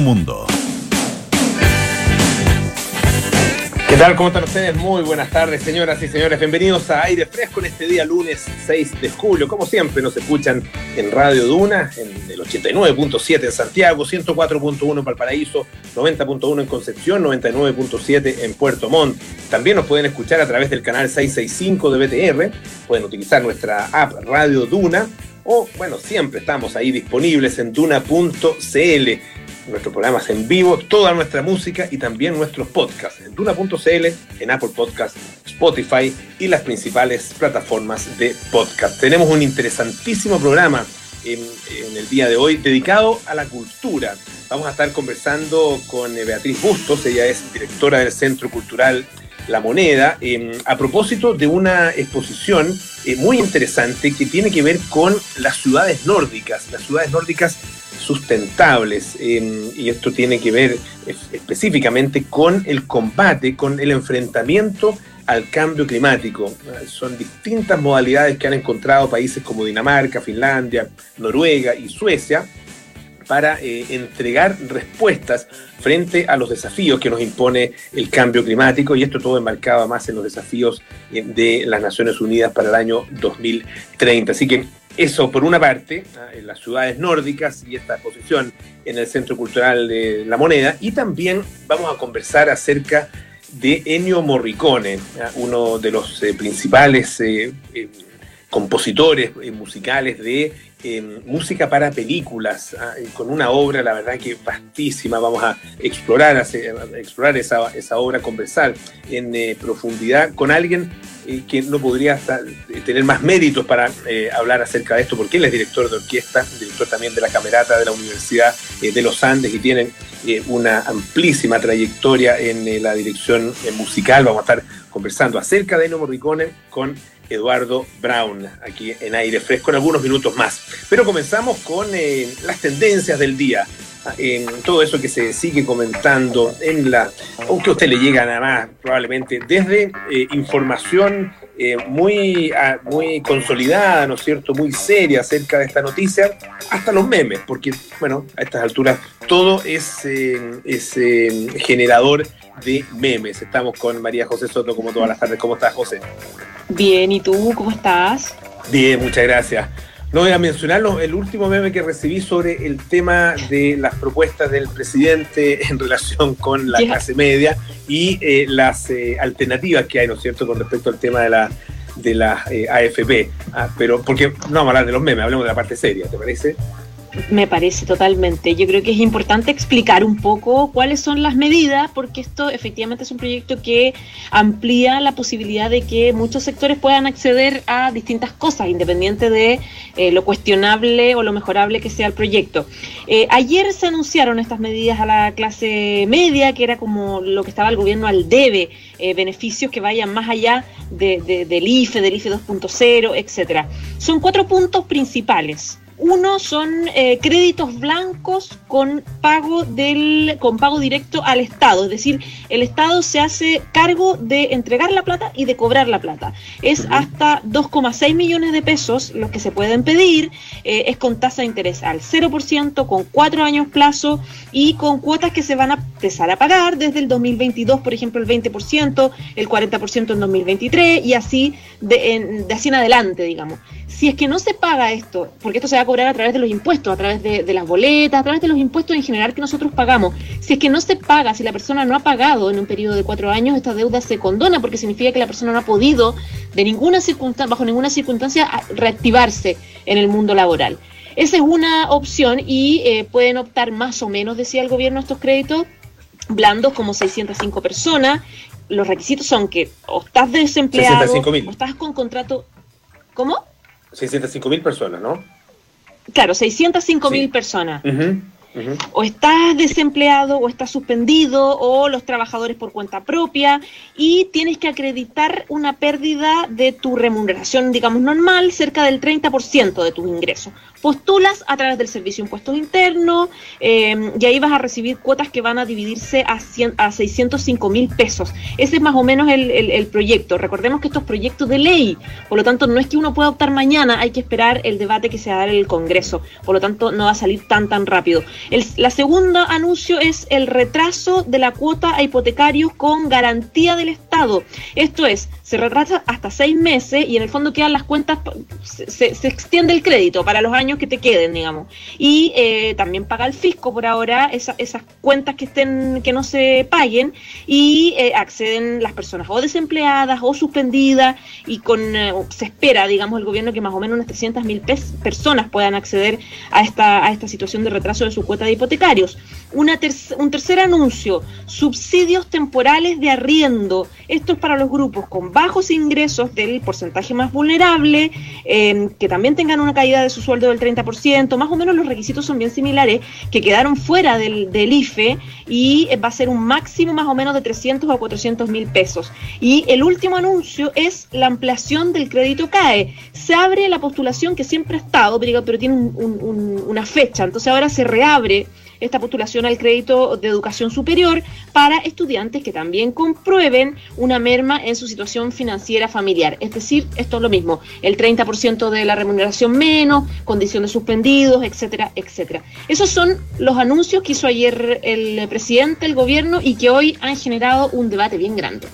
mundo. ¿Qué tal? ¿Cómo están ustedes? Muy buenas tardes, señoras y señores. Bienvenidos a Aire Fresco en este día lunes 6 de julio. Como siempre, nos escuchan en Radio Duna, en el 89.7 en Santiago, 104.1 en Valparaíso, 90.1 en Concepción, 99.7 en Puerto Montt. También nos pueden escuchar a través del canal 665 de BTR. Pueden utilizar nuestra app Radio Duna. O, bueno, siempre estamos ahí disponibles en duna.cl nuestros programas en vivo, toda nuestra música y también nuestros podcasts en Duna.cl, en Apple Podcasts, Spotify y las principales plataformas de podcast. Tenemos un interesantísimo programa en, el día de hoy dedicado a la cultura. Vamos a estar conversando con eh, Beatriz Bustos, ella es directora del Centro Cultural La Moneda, eh, a propósito de una exposición eh, muy interesante que tiene que ver con las ciudades nórdicas, las ciudades nórdicas sustentables eh, y esto tiene que ver específicamente con el combate, con el enfrentamiento al cambio climático. Son distintas modalidades que han encontrado países como Dinamarca, Finlandia, Noruega y Suecia para eh, entregar respuestas frente a los desafíos que nos impone el cambio climático y esto todo enmarcado más en los desafíos eh, de las Naciones Unidas para el año 2030. Así que eso por una parte, en las ciudades nórdicas y esta exposición en el Centro Cultural de La Moneda, y también vamos a conversar acerca de Ennio Morricone, uno de los eh, principales eh, eh, compositores musicales de música para películas, con una obra, la verdad que vastísima, vamos a explorar, explorar esa, esa obra, conversar en profundidad con alguien que no podría tener más méritos para eh, hablar acerca de esto, porque él es director de orquesta, director también de la Camerata de la Universidad eh, de los Andes y tiene eh, una amplísima trayectoria en la dirección musical. Vamos a estar conversando acerca de Ennio Morricone con Eduardo Brown, aquí en aire fresco en algunos minutos más. Pero comenzamos con las tendencias del día en todo eso que se sigue comentando en la, aunque a usted le llega nada más probablemente desde eh, información eh, muy, ah, muy consolidada, ¿no es cierto?, muy seria acerca de esta noticia, hasta los memes, porque, bueno, a estas alturas todo es, eh, es generador de memes. Estamos con María José Soto como todas las tardes. ¿Cómo estás, José? Bien, ¿y tú cómo estás? Bien, muchas gracias. No voy a mencionar el último meme que recibí sobre el tema de las propuestas del presidente en relación con la clase media y eh, las eh, alternativas que hay, ¿no es cierto?, con respecto al tema de la de la eh, AFP. Ah, pero porque no vamos a hablar de los memes, hablemos de la parte seria, ¿te parece? Me parece totalmente. Yo creo que es importante explicar un poco cuáles son las medidas, porque esto efectivamente es un proyecto que amplía la posibilidad de que muchos sectores puedan acceder a distintas cosas, independiente de eh, lo cuestionable o lo mejorable que sea el proyecto. Eh, ayer se anunciaron estas medidas a la clase media, que era como lo que estaba el gobierno al debe, eh, beneficios que vayan más allá de, del IFE, del IFE 2.0, etcétera. Son cuatro puntos principales. Uno son eh, créditos blancos con pago del con pago directo al Estado, es decir, el Estado se hace cargo de entregar la plata y de cobrar la plata. Es hasta 2,6 millones de pesos los que se pueden pedir, eh, es con tasa de interés al 0%, con cuatro años plazo y con cuotas que se van a empezar a pagar desde el 2022, por ejemplo, el 20%, el 40% en 2023 y así de, en, de así en adelante, digamos. Si es que no se paga esto, porque esto se va a cobrar a través de los impuestos, a través de, de, las boletas, a través de los impuestos en general que nosotros pagamos. Si es que no se paga, si la persona no ha pagado en un periodo de cuatro años, esta deuda se condona porque significa que la persona no ha podido, de ninguna circunstancia, bajo ninguna circunstancia, reactivarse en el mundo laboral. Esa es una opción y eh, pueden optar más o menos, decía el gobierno, estos créditos blandos como 605 personas. Los requisitos son que o estás desempleado, o estás con contrato... ¿Cómo? 605 mil personas, ¿no? Claro, 605 mil sí. personas. Uh -huh, O estás desempleado, o estás suspendido, o los trabajadores por cuenta propia, y tienes que acreditar una pérdida de tu remuneración, digamos, normal, cerca del 30% de tus ingresos. Postulas a través del Servicio de Impuestos Internos eh, y ahí vas a recibir cuotas que van a dividirse a, 100, a 605 mil pesos. Ese es más o menos el, proyecto. Recordemos que esto es proyecto de ley, por lo tanto no es que uno pueda optar mañana, hay que esperar el debate que se va a dar en el Congreso, por lo tanto no va a salir tan tan rápido. La segunda anuncio es el retraso de la cuota a hipotecarios con garantía del Estado. Esto es, se retrasa hasta seis meses y en el fondo quedan las cuentas, se, extiende el crédito para los años que te queden, digamos. Y eh, también paga el fisco por ahora esas cuentas que estén, que no se paguen y eh, acceden las personas o desempleadas o suspendidas y con eh, se espera, digamos, el gobierno que más o menos unas 300 mil personas puedan acceder a esta, a esta situación de retraso de su cuota de hipotecarios. Un tercer anuncio, subsidios temporales de arriendo. Esto es para los grupos con bajos ingresos del porcentaje más vulnerable, em, que también tengan una caída de su sueldo del 30%. Más o menos los requisitos son bien similares, que quedaron fuera del, IFE y va a ser un máximo más o menos de 300 a 400 mil pesos. Y el último anuncio es la ampliación del crédito CAE. Se abre la postulación que siempre ha estado, pero tiene una fecha, entonces ahora se reabre esta postulación al crédito de educación superior para estudiantes que también comprueben una merma en su situación financiera familiar. Es decir, esto es lo mismo, el 30% de la remuneración menos, condiciones suspendidos, etcétera, etcétera. Esos son los anuncios que hizo ayer el presidente, el gobierno y que hoy han generado un debate bien grande.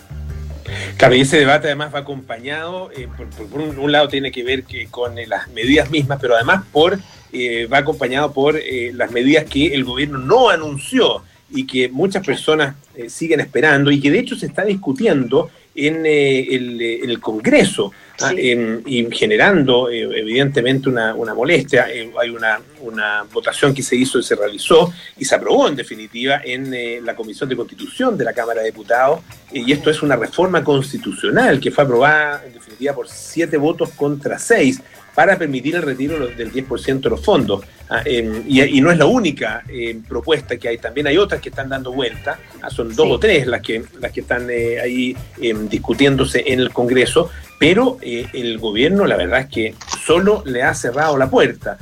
Claro, y ese debate además va acompañado, eh, por, un, lado tiene que ver que con eh, las medidas mismas, pero además por eh, va acompañado por eh, las medidas que el gobierno no anunció y que muchas personas siguen esperando y que de hecho se está discutiendo en, el, Congreso ¿ah? y generando evidentemente una, molestia. hay una, una, votación que se hizo y se realizó y se aprobó en definitiva en la Comisión de Constitución de la Cámara de Diputados y esto es una reforma constitucional que fue aprobada en definitiva por siete votos contra seis para permitir el retiro del 10% de los fondos. Ah, em, y, no es la única em, propuesta que hay, también hay otras que están dando vuelta, ah, son dos o tres las que, las que están eh, ahí em, discutiéndose en el Congreso, pero eh, el gobierno la verdad es que solo le ha cerrado la puerta.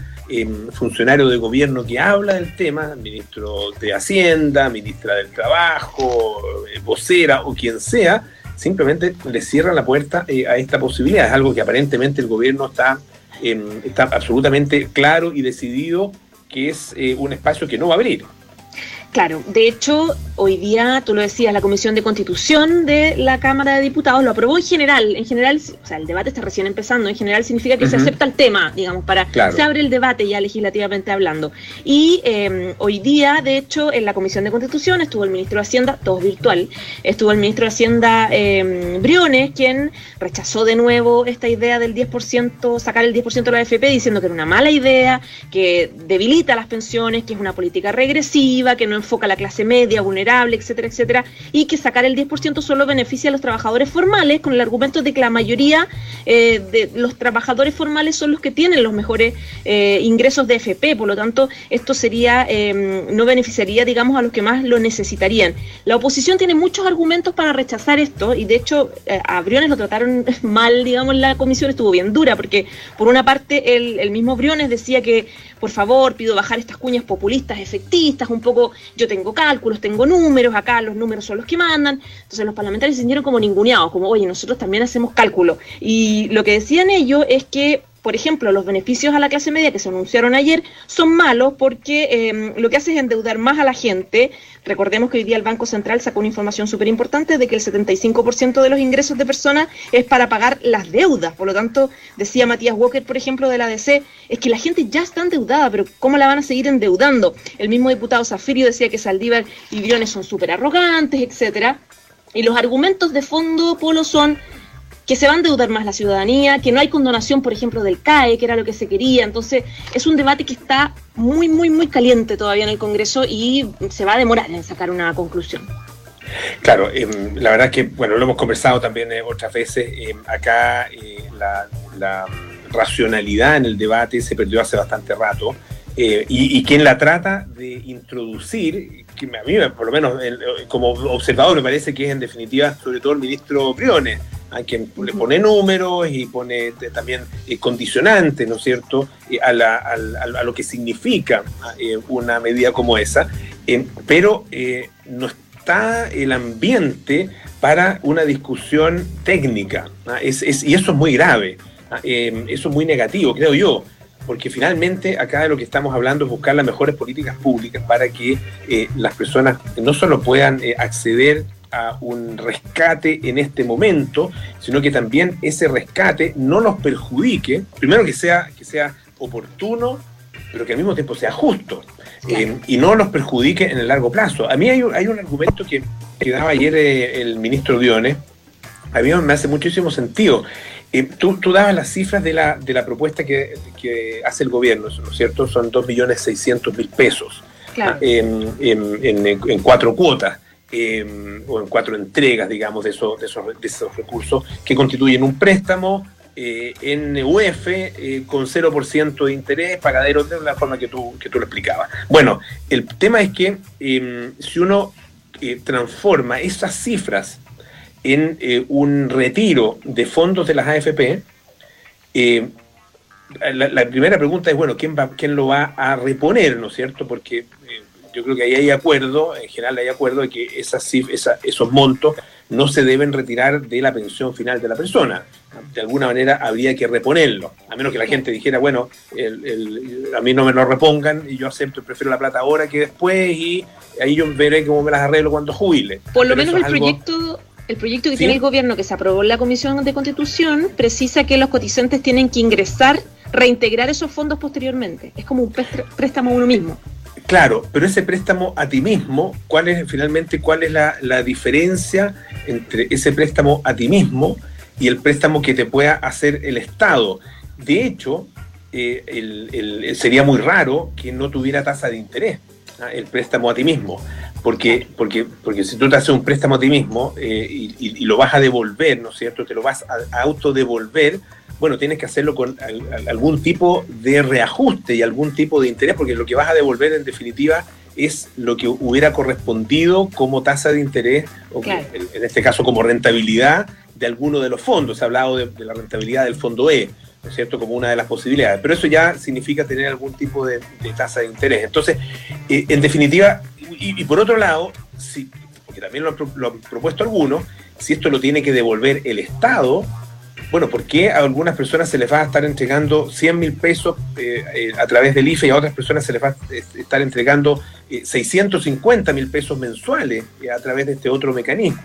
funcionario de gobierno que habla del tema, ministro de Hacienda, ministra del Trabajo, eh, vocera o quien sea, simplemente le cierran la puerta a esta posibilidad. Es algo que aparentemente el gobierno está está absolutamente claro y decidido que es eh, un espacio que no va a abrir. Claro, de hecho, hoy día, tú lo decías, la Comisión de Constitución de la Cámara de Diputados lo aprobó en general. En general, o sea, el debate está recién empezando. En general significa que se acepta el tema, digamos, para se abre el debate ya legislativamente hablando. Y em, hoy día, de hecho, en la Comisión de Constitución estuvo el ministro de Hacienda, todo virtual, estuvo el ministro de Hacienda eh, Briones, quien rechazó de nuevo esta idea del 10%, sacar el 10% de la AFP, diciendo que era una mala idea, que debilita las pensiones, que es una política regresiva, que no enfoca a la clase media, vulnerable, etcétera, etcétera, y que sacar el 10% solo beneficia a los trabajadores formales, con el argumento de que la mayoría eh, de los trabajadores formales son los que tienen los mejores eh, ingresos de FP, por lo tanto, esto sería, em, no beneficiaría, digamos, a los que más lo necesitarían. La oposición tiene muchos argumentos para rechazar esto, y de hecho, eh, a Briones lo trataron mal, digamos, la comisión estuvo bien dura, porque por una parte el, el mismo Briones decía que por favor, pido bajar estas cuñas populistas, efectistas, un poco, yo tengo cálculos, tengo números, acá los números son los que mandan. Entonces los parlamentarios se sintieron como ninguneados, como, oye, nosotros también hacemos cálculo. Y lo que decían ellos es que por ejemplo, los beneficios a la clase media que se anunciaron ayer son malos porque em, lo que hace es endeudar más a la gente. Recordemos que hoy día el Banco Central sacó una información súper importante de que el 75% de los ingresos de personas es para pagar las deudas. Por lo tanto, decía Matías Walker, por ejemplo, de la DC, es que la gente ya está endeudada, pero ¿cómo la van a seguir endeudando? El mismo diputado Zafirio decía que Saldívar y Briones son súper arrogantes, etcétera. Y los argumentos de fondo, Polo, son que se va a endeudar más la ciudadanía, que no hay condonación, por ejemplo, del CAE, que era lo que se quería. Entonces, es un debate que está muy, muy, muy caliente todavía en el Congreso y se va a demorar en sacar una conclusión. Claro, em, la verdad es que, bueno, lo hemos conversado también eh, otras veces, em, acá eh, la, racionalidad en el debate se perdió hace bastante rato. Eh, y, quien la trata de introducir, que a mí por lo menos como observador me parece que es en definitiva sobre todo el ministro Briones, a quien le pone números y pone también condicionantes, ¿no es cierto?, a, lo que significa una medida como esa, pero no está el ambiente para una discusión técnica, y eso es muy grave, eso es muy negativo, creo yo porque finalmente acá de lo que estamos hablando es buscar las mejores políticas públicas para que eh, las personas no solo puedan eh, acceder a un rescate en este momento, sino que también ese rescate no los perjudique, primero que sea, que sea oportuno, pero que al mismo tiempo sea justo, eh, y no los perjudique en el largo plazo. A mí hay, hay un argumento que, que daba ayer el ministro Diones, a mí me hace muchísimo sentido. Eh, tú, dabas las cifras de la, de la propuesta que, hace el gobierno, ¿no es cierto? Son 2.600.000 pesos en, en, cuatro cuotas. Em, o en cuatro entregas, digamos, de esos, de esos, recursos que constituyen un préstamo eh, en UF eh, con 0% de interés, pagadero de la forma que tú, que tú lo explicabas. Bueno, el tema es que em, si uno transforma esas cifras en eh, un retiro de fondos de las AFP, eh, la, primera pregunta es, bueno, ¿quién, va, quién lo va a reponer, ¿no es cierto? Porque eh, yo creo que ahí hay acuerdo, en general hay acuerdo de que esas, esos montos no se deben retirar de la pensión final de la persona. De alguna manera habría que reponerlo, a menos que la gente dijera, bueno, a mí no me lo repongan y yo acepto, prefiero la plata ahora que después y ahí yo veré cómo me las arreglo cuando jubile. Por lo menos el proyecto el proyecto que tiene el gobierno que se aprobó en la Comisión de Constitución precisa que los cotizantes tienen que ingresar, reintegrar esos fondos posteriormente. Es como un préstamo a uno mismo. Claro, pero ese préstamo a ti mismo, ¿cuál es finalmente cuál es la, diferencia entre ese préstamo a ti mismo y el préstamo que te pueda hacer el Estado? De hecho, eh, sería muy raro que no tuviera tasa de interés ¿ah? el préstamo a ti mismo. Porque, porque, porque si tú te haces un préstamo a ti mismo eh, y, lo vas a devolver, ¿no es cierto? Te lo vas a, autodevolver, bueno, tienes que hacerlo con algún tipo de reajuste y algún tipo de interés, porque lo que vas a devolver en definitiva es lo que hubiera correspondido como tasa de interés, o en este caso como rentabilidad de alguno de los fondos. Se ha hablado de, la rentabilidad del fondo E, ¿no es cierto?, como una de las posibilidades. Pero eso ya significa tener algún tipo de, tasa de interés. Entonces, eh, en definitiva, y, por otro lado, si, porque también lo, han propuesto algunos, si esto lo tiene que devolver el Estado, bueno, ¿por qué a algunas personas se les va a estar entregando 100 mil pesos eh, eh, a través del IFE y a otras personas se les va a estar entregando 650 mil pesos mensuales a través de este otro mecanismo?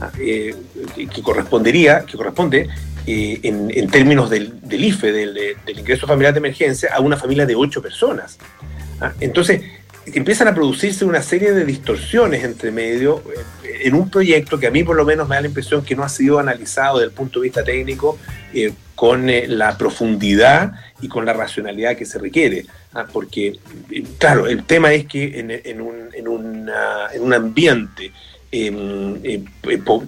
Ah, que correspondería, que corresponde en, términos del, IFE, del, del, ingreso familiar de emergencia, a una familia de ocho personas. Ah, entonces, empiezan a producirse una serie de distorsiones entre medio eh, en un proyecto que a mí por lo menos me da la impresión que no ha sido analizado desde el punto de vista técnico eh, con eh, la profundidad y con la racionalidad que se requiere. Ah, porque, claro, el tema es que en, un, en, un, ambiente em,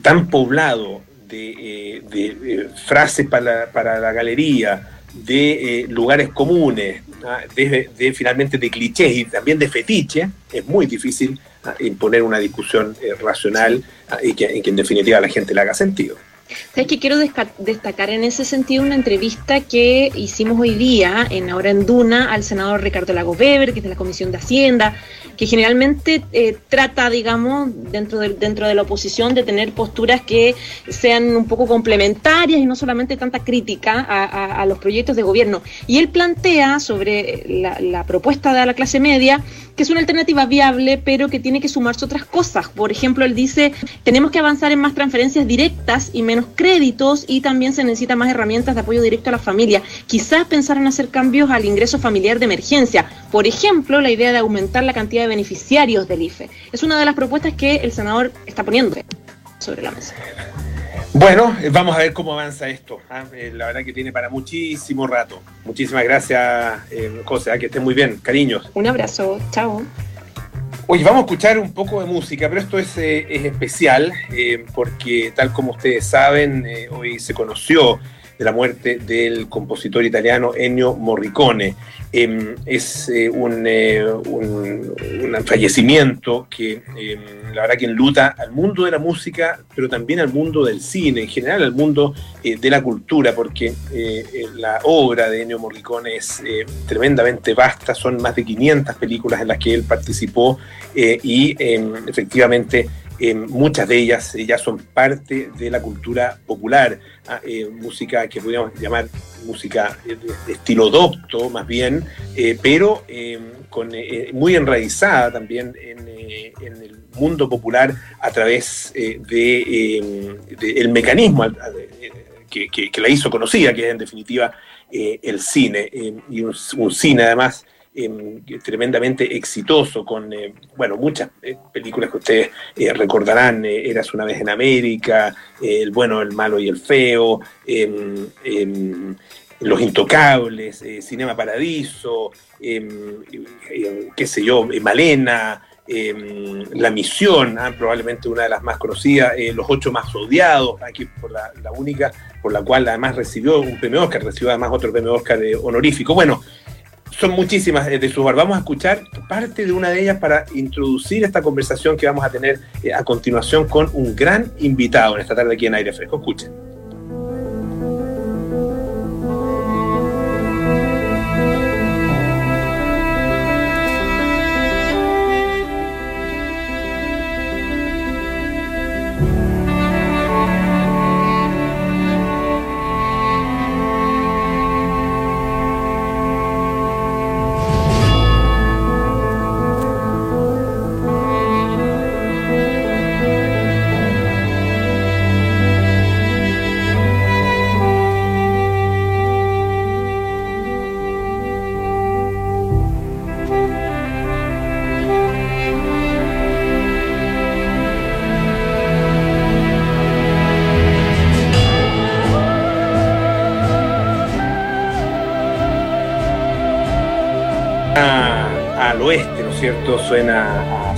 tan poblado de, frases para para la galería, de lugares comunes, de, finalmente de clichés y también de fetiche, es muy difícil ah, imponer una discusión eh, racional ah, y que, en definitiva a la gente le haga sentido. Sabes que quiero destacar en ese sentido una entrevista que hicimos hoy día en Ahora en Duna al senador Ricardo Lago Weber, que es de la Comisión de Hacienda, que generalmente eh, trata, digamos, dentro de, dentro de la oposición de tener posturas que sean un poco complementarias y no solamente tanta crítica a, los proyectos de gobierno. Y él plantea sobre la, propuesta de la clase media que es una alternativa viable, pero que tiene que sumarse otras cosas. Por ejemplo, él dice, tenemos que avanzar en más transferencias directas y menos créditos y también se necesita más herramientas de apoyo directo a la familia. Quizás pensar en hacer cambios al ingreso familiar de emergencia. Por ejemplo, la idea de aumentar la cantidad de beneficiarios del IFE. Es una de las propuestas que el senador está poniendo sobre la mesa. Bueno, eh, vamos a ver cómo avanza esto. ¿ah? Eh, la verdad que tiene para muchísimo rato. Muchísimas gracias, eh, José. ¿ah? Que esté muy bien. Cariños. Un abrazo. Chao. Oye, vamos a escuchar un poco de música, pero esto es, es especial porque, tal como ustedes saben, hoy se conoció de la muerte del compositor italiano Ennio Morricone. Em, es eh, eh, un, un, fallecimiento que em, la verdad que enluta al mundo de la música, pero también al mundo del cine, en general al mundo eh, de la cultura, porque la obra de Ennio Morricone es tremendamente vasta, son más de 500 películas en las que él participó y em, muchas de ellas ya son parte de la cultura popular, ah, eh, música que podríamos llamar música de, estilo docto más bien, eh, pero em, eh, muy enraizada también en, el mundo popular a través del de, el mecanismo que, la hizo conocida, que es en definitiva el cine, y un cine además Em, tremendamente exitoso con, eh, bueno, muchas eh, películas que ustedes eh, recordarán, Eras una vez en América, El bueno, el malo y el feo, em, em, Los Intocables, Cinema Paradiso, qué sé yo, Malena, La Misión, ah, probablemente una de las más conocidas, Los Ocho Más Odiados, aquí por la, la, única por la cual además recibió un premio Oscar, recibió además otro premio Oscar honorífico. Bueno, son muchísimas de sus Vamos a escuchar parte de una de ellas para introducir esta conversación que vamos a tener eh, a continuación con un gran invitado en esta tarde aquí en Aire Fresco. Escuchen.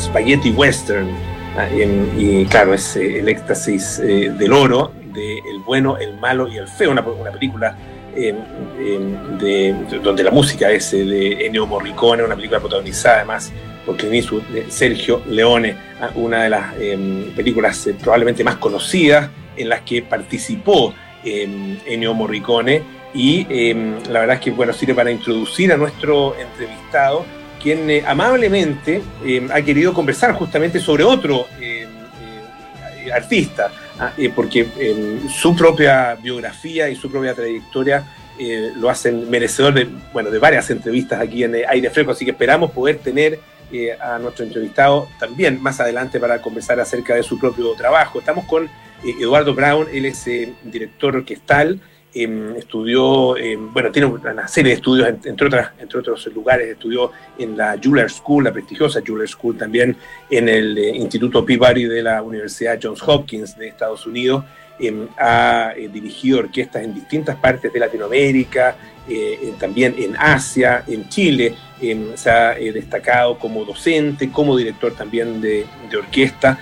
Spaghetti Western. Ah, y, claro, es eh, el éxtasis eh, del oro, de El bueno, el malo y el feo, una, película em, em, de, donde la música es eh, de Ennio Morricone, una película protagonizada además por Sergio Leone, ah, una de las em, películas probablemente más conocidas en las que participó Ennio Morricone y la verdad es que bueno, sirve para introducir a nuestro entrevistado eh, amablemente eh, ha querido conversar justamente sobre otro eh, artista, ah, porque su propia biografía y su propia trayectoria lo hacen merecedor de, bueno, de varias entrevistas aquí en Aire Fresco, así que esperamos poder tener a nuestro entrevistado también más adelante para conversar acerca de su propio trabajo. Estamos con Eduardo Brown, él es director orquestal. Em, estudió, em, bueno, tiene una serie de estudios, entre, otras, entre otros lugares, estudió en la Juilliard School, la prestigiosa Juilliard School, también en el eh, Instituto Peabody de la Universidad Johns Hopkins de Estados Unidos. Em, ha eh, dirigido orquestas en distintas partes de Latinoamérica, eh, también en Asia, en Chile. se ha destacado como docente, como director también de orquesta,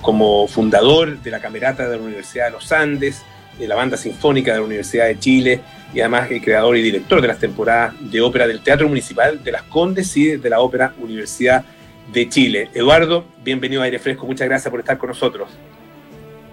como fundador de la Camerata de la Universidad de los Andes de la Banda Sinfónica de la Universidad de Chile y además el creador y director de las temporadas de ópera del Teatro Municipal de las Condes y de la Ópera Universidad de Chile. Eduardo, bienvenido a Aire Fresco, muchas gracias por estar con nosotros.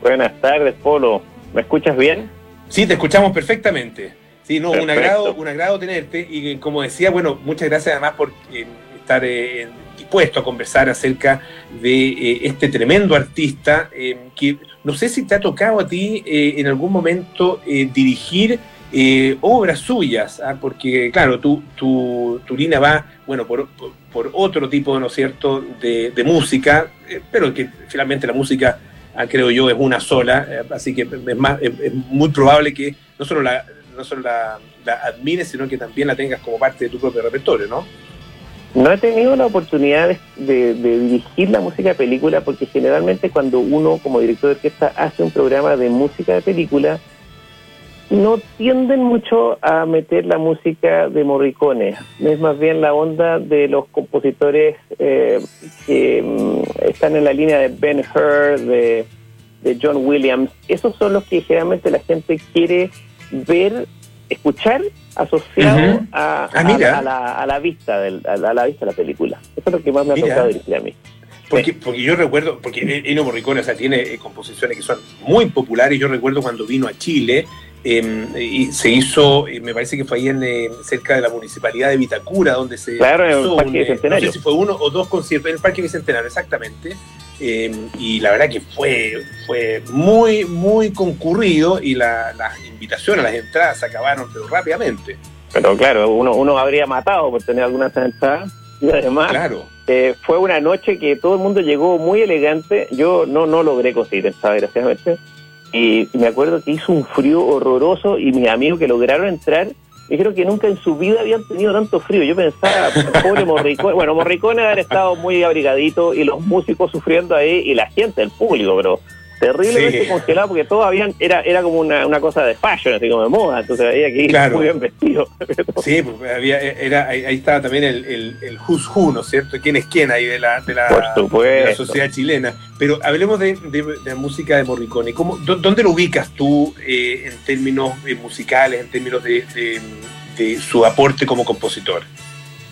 Buenas tardes, Polo. ¿Me escuchas bien? Sí, te escuchamos perfectamente. Sí, no, un agrado, un agrado tenerte y como decía, bueno, muchas gracias además por eh, estar eh, dispuesto a conversar acerca de eh, este tremendo artista que no sé si te ha tocado a ti eh, en algún momento eh, dirigir eh, obras suyas, ¿ah? porque claro, tu, tu, tu, va, bueno, por, otro tipo, ¿no es cierto?, de, música, pero que finalmente la música, ah, creo yo, es una sola, así que es, más, es, muy probable que no solo la, no la, la admires, sino que también la tengas como parte de tu propio repertorio, ¿no? No he tenido la oportunidad de, dirigir la música de película porque generalmente cuando uno como director de orquesta hace un programa de música de película, no tienden mucho a meter la música de Morricone. Es más bien la onda de los compositores eh, que mm, están en la línea de Ben Hur, de, de John Williams. Esos son los que generalmente la gente quiere ver, escuchar asociado a, Ah, a- la, a la vista del, a, la, a la vista de la película. Eso es lo que más me ha Mira. tocado dirigir a mí. Porque, porque yo recuerdo, porque Ennio Morricone o sea, tiene eh, composiciones que son muy populares. Yo recuerdo cuando vino a Chile eh, y se hizo, eh, me parece que fue ahí en, eh, cerca de la municipalidad de Vitacura, donde se Claro, en el hizo Parque un, eh, Bicentenario. No sé si fue uno o dos conciertos en el Parque Bicentenario, exactamente. Eh, y la verdad que fue, fue muy, muy concurrido y la- las invitaciones, las entradas se acabaron pero rápidamente. Pero claro, uno, uno habría matado por tener algunas entradas. Y además, Claro. eh, fue una noche que todo el mundo llegó muy elegante. Yo no, no logré conseguir entrada, desgraciadamente. Y me acuerdo que hizo un frío horroroso y mis amigos que lograron entrar dijeron que nunca en su vida habían tenido tanto frío. Yo pensaba, pobre Morricone. Bueno, Morricone haber estado muy abrigadito y los músicos sufriendo ahí y la gente, el público, pero terriblemente Sí. congelado porque todos habían, era, era como una, una cosa de fashion, así como de moda. Entonces había que ir Claro. muy bien vestido. Sí, pues había, era, ahí, ahí estaba también el, el, el who's who, ¿no es cierto? ¿Quién es quién ahí de la, de la, de sociedad chilena? Pero hablemos de, de- música de Morricone. ¿Cómo, dó- ¿Dónde lo ubicas tú eh, en términos eh, musicales, en términos de, de- de su aporte como compositor?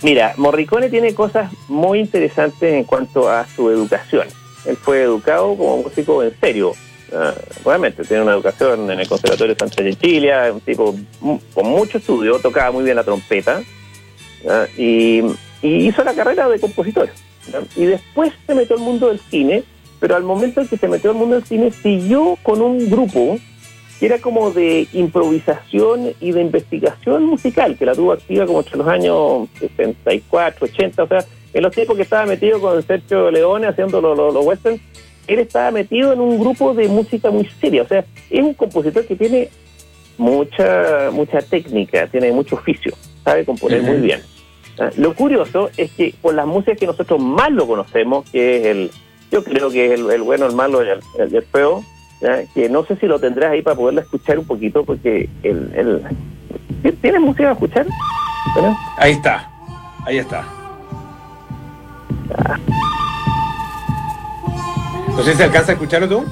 Mira, Morricone tiene cosas muy interesantes en cuanto a su educación. Él fue educado como músico en serio. Ah, realmente, tiene una educación en el Conservatorio Santa Cecilia, un tipo con mucho estudio, tocaba muy bien la trompeta ah, y, hizo la carrera de compositor. Y después se metió al mundo del cine, pero al momento en que se metió al mundo del cine siguió con un grupo que era como de improvisación y de investigación musical, que la tuvo activa como entre los años 64, 80, o sea, en los tiempos que estaba metido con Sergio Leone haciendo los los- los westerns, él estaba metido en un grupo de música muy seria, o sea, es un compositor que tiene mucha mucha técnica, tiene mucho oficio, sabe componer muy bien. Ah, Lo curioso es que por las músicas que nosotros más lo conocemos, que es el, yo creo que es el, el bueno, el malo y el, el- el feo, ¿ya? que no sé si lo tendrás ahí para poderla escuchar un poquito, porque el, ¿tienes música a escuchar? Ahí está, ahí está. No sé si alcanza a escucharlo tú.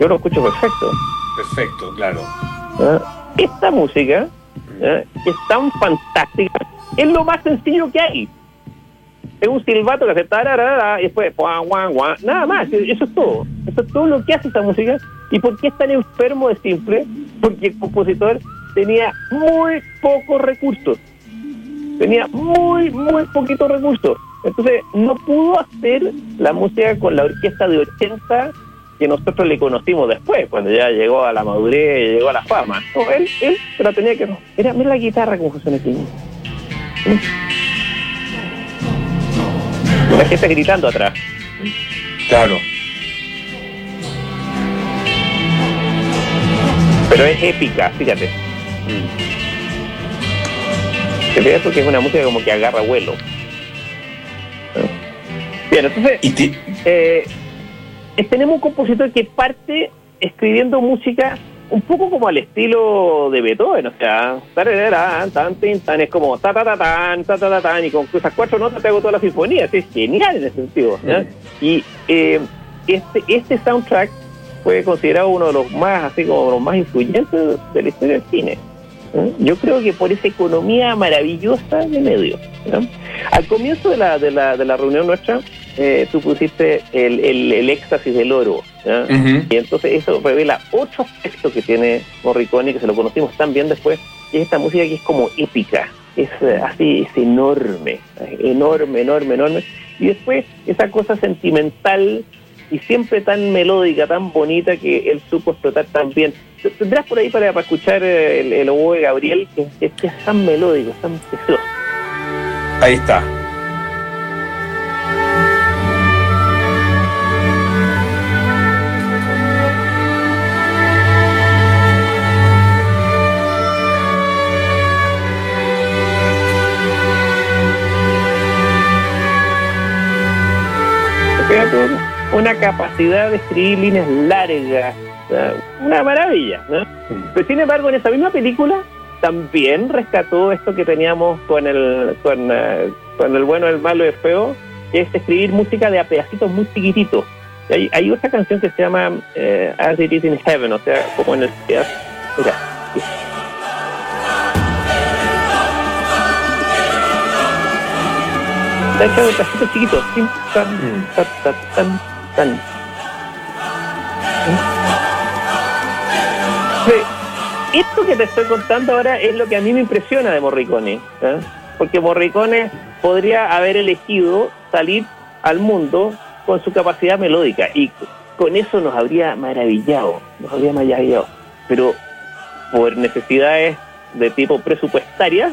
Yo lo escucho perfecto. Perfecto, claro. ¿ya? Esta música, que es tan fantástica, es lo más sencillo que hay. Es un silbato que hace tararara, y después guan, guan, guan. nada más, eso es todo. Eso es todo lo que hace esta música. ¿Y por qué es tan enfermo de simple? Porque el compositor tenía muy pocos recursos. Tenía muy, muy poquitos recursos. Entonces no pudo hacer la música con la orquesta de 80 que nosotros le conocimos después, cuando ya llegó a la madurez y llegó a la fama. No, él, él se la tenía que... Mira, mira la guitarra como funciona aquí. La gente gritando atrás. Claro. Pero es épica, fíjate. Se ve porque es una música como que agarra vuelo. Bien, entonces eh, tenemos un compositor que parte escribiendo música un poco como al estilo de Beethoven, o sea, tan, tin, tan, es como ta ta ta tan, ta ta ta tan, y con esas cuatro notas te hago toda la sinfonía, así es genial en ese sentido. Y eh, este, este soundtrack fue considerado uno de los más, así como los más influyentes de la historia del cine. ¿Eh? Yo creo que por esa economía maravillosa de medios. ¿ya? Al comienzo de la, de la, de la reunión nuestra, eh, tú pusiste el, el, el éxtasis del oro. Y entonces eso revela otro aspecto que tiene Morricone, que se lo conocimos tan bien después, que es esta música que es como épica, es eh, así, es enorme, enorme, enorme, enorme. Y después esa cosa sentimental y siempre tan melódica, tan bonita que él supo explotar tan bien. Tendrás por ahí para, para escuchar eh, el, el oboe de Gabriel, que, que- que es tan melódico, es tan precioso. Ahí está. Fíjate, una capacidad de escribir líneas largas, una maravilla, ¿no? Pero sin embargo, en esa misma película también rescató esto que teníamos con el, con, eh, con el bueno, el malo y el feo, que es escribir música de a pedacitos muy chiquititos. Hay, hay otra canción que se llama eh, As It Is in Heaven, o sea, como en el... Mira, de de pedacitos chiquitos. Tan, mm. Sí. Esto que te estoy contando ahora es lo que a mí me impresiona de Morricone. ¿eh? Porque Morricone podría haber elegido salir al mundo con su capacidad melódica y con eso nos habría maravillado, nos habría maravillado. Pero por necesidades de tipo presupuestarias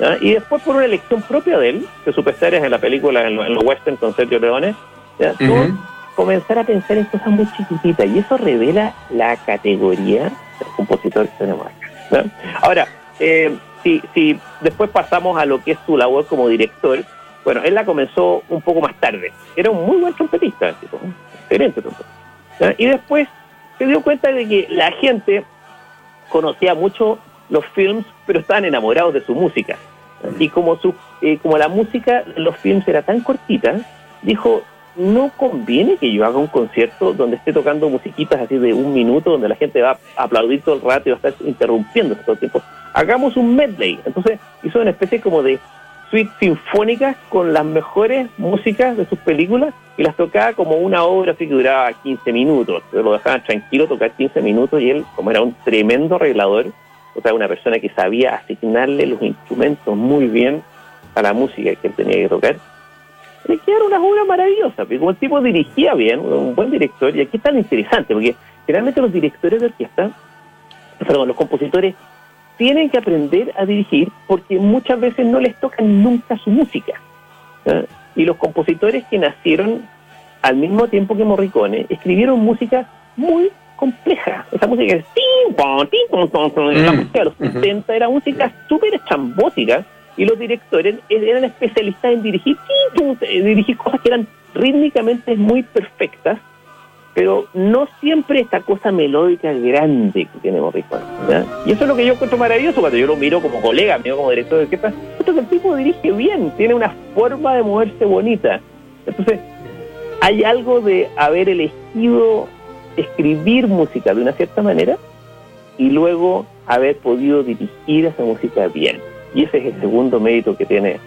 ¿ya? y después por una elección propia de él, presupuestarias en la película, en, lo- en los western con Sergio Leone, ¿ya? tuvo Ujú. Comenzar a pensar en cosas muy chiquititas y eso revela la categoría del compositor que tenemos acá. ¿ya? Ahora, eh, si, si después pasamos a lo que es su labor como director, bueno, él la comenzó un poco más tarde. Era un muy buen trompetista, tipo, excelente trompetista. ¿ya? Y después se dio cuenta de que la gente conocía mucho los films, pero estaban enamorados de su música. Y como, su, eh, como la música de los films era tan cortita, dijo, no conviene que yo haga un concierto donde esté tocando musiquitas así de un minuto, donde la gente va a aplaudir todo el rato y va a estar interrumpiendo todo el tiempo. Hagamos un medley. Entonces hizo una especie como de suite sinfónicas con las mejores músicas de sus películas y las tocaba como una obra así que duraba 15 minutos. Lo dejaban tranquilo tocar 15 minutos y él, como era un tremendo arreglador, o sea, una persona que sabía asignarle los instrumentos muy bien a la música que él tenía que tocar, le quedaron unas obras maravillosas. Porque como el tipo dirigía bien, un buen director, y aquí es tan interesante, porque generalmente los directores de orquesta, perdón, los compositores, tienen que aprender a dirigir porque muchas veces no les tocan nunca su música. ¿ya? Y los compositores que nacieron al mismo tiempo que Morricone escribieron música muy compleja. Esa música es la Mm, música de los ujú. 70 era música súper estrambótica y los directores eran especialistas en dirigir, dirigir cosas que eran rítmicamente muy perfectas, pero no siempre esta cosa melódica grande que tiene Morricone. ¿ya? Y eso es lo que yo encuentro maravilloso cuando yo lo miro como colega, miro como director de orquesta. Esto que el tipo dirige bien, tiene una forma de moverse bonita. Entonces, hay algo de haber elegido escribir música de una cierta manera y luego haber podido dirigir esa música bien. Y ese es el segundo mérito que tiene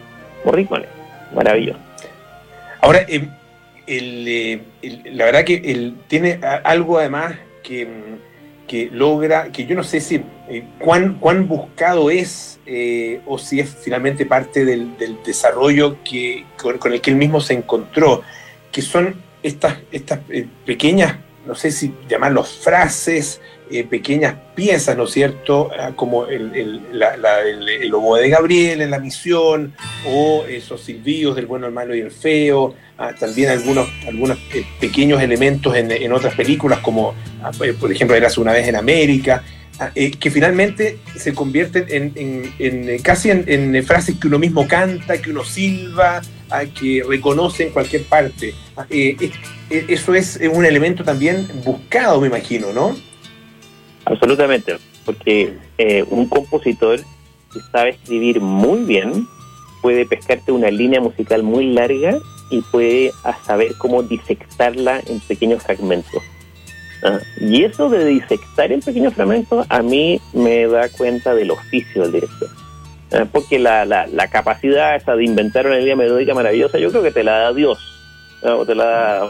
Morricone. Maravilloso. Ahora, eh, eh, la verdad que él tiene algo además que, mm, que logra, que yo no sé si eh, cuán, cuán buscado es o si es finalmente parte del, del desarrollo que, con, con el que él mismo se encontró, que son estas, estas pequeñas, no sé si llamarlos frases, eh, pequeñas piezas, ¿no es cierto? Ah, Como el, el, el, oboe de Gabriel en la misión, o esos silbidos del bueno, el malo y el feo, ah, también algunos, algunos eh, pequeños elementos en, en otras películas, como ah, eh, por ejemplo Eras una vez en América, que finalmente se convierten en, en- en, casi en frases que uno mismo canta, que uno silba, ah, que reconoce en cualquier parte. Eh, eso es un elemento también buscado, me imagino, ¿no? Absolutamente, porque eh, un compositor que sabe escribir muy bien puede pescarte una línea musical muy larga y puede a saber cómo disectarla en pequeños fragmentos. Ah, Y eso de disectar en pequeños fragmentos a mí me da cuenta del oficio del director. Ah, Porque la, la, la capacidad esa de inventar una línea melódica maravillosa, yo creo que te la da Dios. O te la da,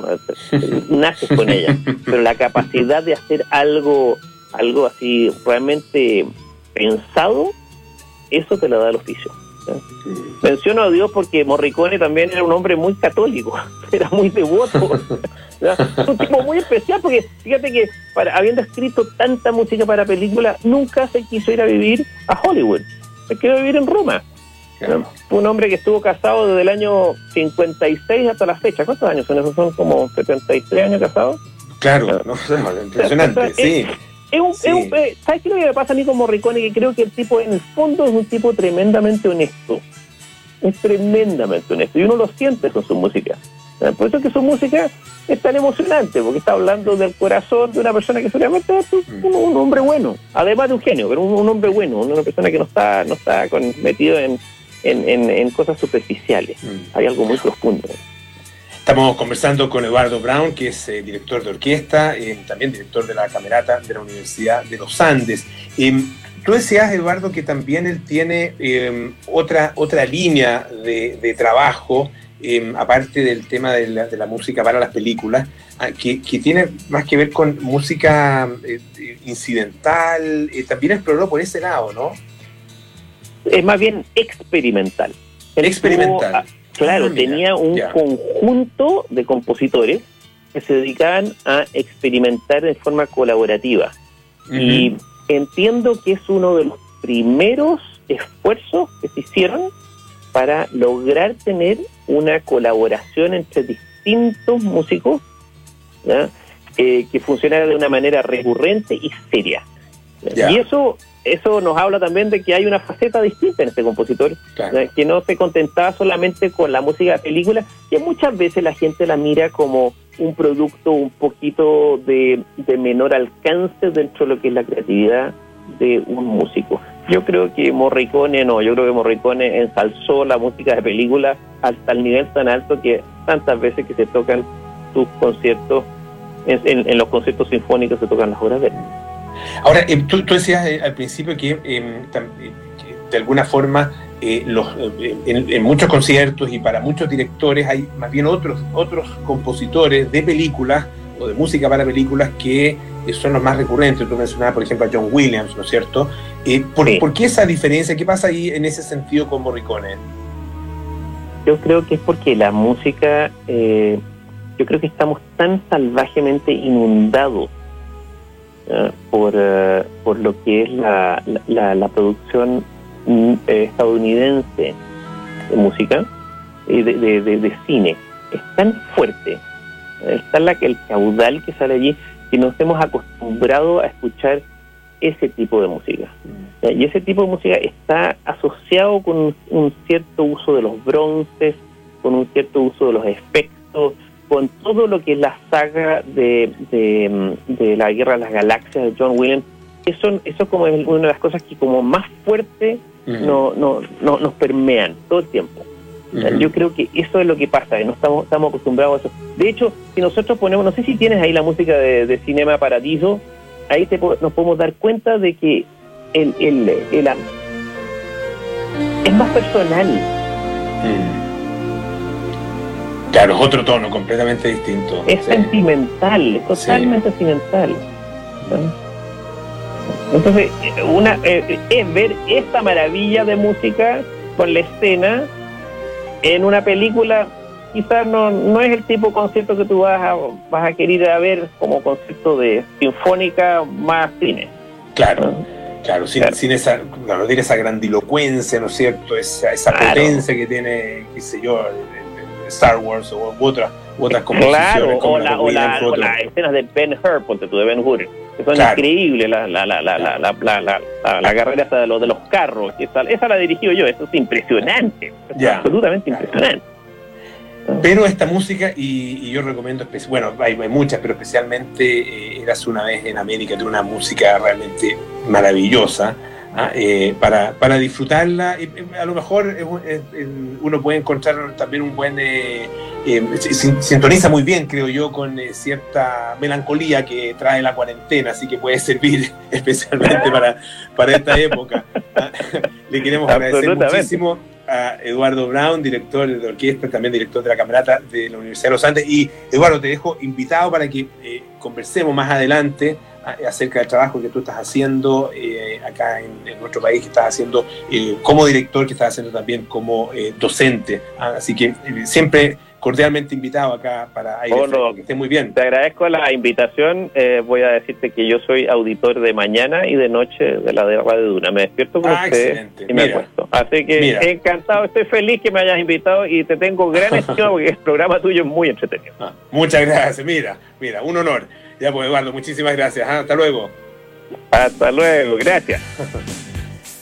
naces con ella. Pero la capacidad de hacer algo algo así realmente pensado, eso te lo da el oficio. Menciono a Dios porque Morricone también era un hombre muy católico, era muy devoto. Un tipo muy especial porque fíjate que para, habiendo escrito tanta música para películas, nunca se quiso ir a vivir a Hollywood, se quedó a vivir en Roma. ¿ya? Fue un hombre que estuvo casado desde el año 56 hasta la fecha. ¿Cuántos años son esos? Son como 73 años casados. Claro, no, impresionante, sí. Es un, Sí. es un- eh, ¿Sabes qué es lo que me pasa a mí con Morricone? Que creo que el tipo en el fondo es un tipo tremendamente honesto. Es tremendamente honesto. Y uno lo siente con su música. Eh, Por eso es que su música es tan emocionante, porque está hablando del corazón de una persona que seguramente es un, un- hombre bueno. Además de un genio, pero un, un hombre bueno. Una persona que no está, no está con- metido en, en, en- en cosas superficiales. Mm. Hay algo muy profundo. Estamos conversando con Eduardo Brown, que es eh, director de orquesta, eh, también director de la Camerata de la Universidad de los Andes. Eh, tú decías, Eduardo, que también él tiene eh, otra, otra línea de, de trabajo em, aparte del tema de la, música para las películas, ah, que, tiene más que ver con música eh, incidental, eh, también exploró por ese lado, ¿no? Es más bien experimental. experimental. Ah, claro, ah, tenía un conjunto de compositores que se dedicaban a experimentar de forma colaborativa. Y entiendo que es uno de los primeros esfuerzos que se hicieron para lograr tener una colaboración entre distintos músicos eh, que funcionara de una manera recurrente y seria. Y eso eso nos habla también de que hay una faceta distinta en este compositor, que no se contentaba solamente con la música de película, que muchas veces la gente la mira como un producto un poquito de, menor alcance dentro de lo que es la creatividad de un músico. Yo creo que Morricone no, yo creo que Morricone ensalzó la música de película hasta el nivel tan alto que tantas veces que se tocan sus conciertos, en, los conciertos sinfónicos se tocan las obras de él. Ahora, eh, tú, decías eh, al principio que, em, de alguna forma eh, los, en, muchos conciertos y para muchos directores hay más bien otros, otros compositores de películas o de música para películas que son los más recurrentes. Tú mencionabas, por ejemplo, a John Williams, ¿no es cierto? ¿por, qué esa diferencia? ¿Qué pasa ahí en ese sentido con Morricone? Yo creo que es porque la música, yo creo que estamos tan salvajemente inundados por, eh, por lo que es la, la, producción mm, eh, estadounidense de música y de, de, cine. Es tan fuerte, está la, el caudal que sale allí, que nos hemos acostumbrado a escuchar ese tipo de música. Y ese tipo de música está asociado con un cierto uso de los bronces, con un cierto uso de los efectos, con todo lo que es la saga de, de, la Guerra de las Galaxias de John Williams, eso, eso como es una de las cosas que como más fuerte no, no, no, nos permean todo el tiempo. Yo creo que eso es lo que pasa, no estamos, estamos acostumbrados a eso. De hecho, si nosotros ponemos, no sé si tienes ahí la música de, Cinema Paradiso, ahí te, nos podemos dar cuenta de que el, el, el, es más personal. Claro, es otro tono completamente distinto. Es sentimental, es totalmente sentimental. Entonces, una eh, es ver esta maravilla de música con la escena en una película. Quizás no, no es el tipo de concierto que tú vas a, vas a querer a ver como concierto de sinfónica más cine. Claro. Claro, sin, sin esa, claro, tiene esa grandilocuencia, ¿no es cierto? Esa, esa potencia que tiene, qué sé yo, Star Wars o otras otras Claro, o, la, o, la, o las escenas de Ben Hur, ponte tú, de Ben Hur, son increíbles, la, la, la, la, la, la, la, carrera de los, de los carros, esa, esa la dirigido yo, eso es impresionante, absolutamente impresionante. Pero esta música, y, yo recomiendo, bueno, hay, hay, muchas, pero especialmente eh, Eras una vez en América, tiene una música realmente maravillosa. ¿Ah? Eh, para, para, disfrutarla. A lo mejor uno puede encontrar también un buen... Eh, eh, sintoniza muy bien, creo yo, con cierta melancolía que trae la cuarentena, así que puede servir especialmente para, para esta época. ¿ah? Le queremos agradecer muchísimo a Eduardo Brown, director de orquesta, también director de la Camerata de la Universidad de los Andes. Y Eduardo, te dejo invitado para que conversemos más adelante acerca del trabajo que tú estás haciendo eh, acá en, nuestro país, que estás haciendo eh, como director, que estás haciendo también como eh, docente. ¿ah? Así que siempre cordialmente invitado acá para Aire que esté muy bien. Te agradezco la invitación. voy a decirte que yo soy auditor de mañana y de noche de la de Radio Duna. Me despierto con ah, usted y me acuesto. Así que encantado, estoy feliz que me hayas invitado y te tengo gran estima porque el programa tuyo es muy entretenido. Ah, muchas gracias. Mira, mira, un honor. Ya pues, Eduardo, muchísimas gracias. ¿ah? Hasta luego. Hasta luego, gracias.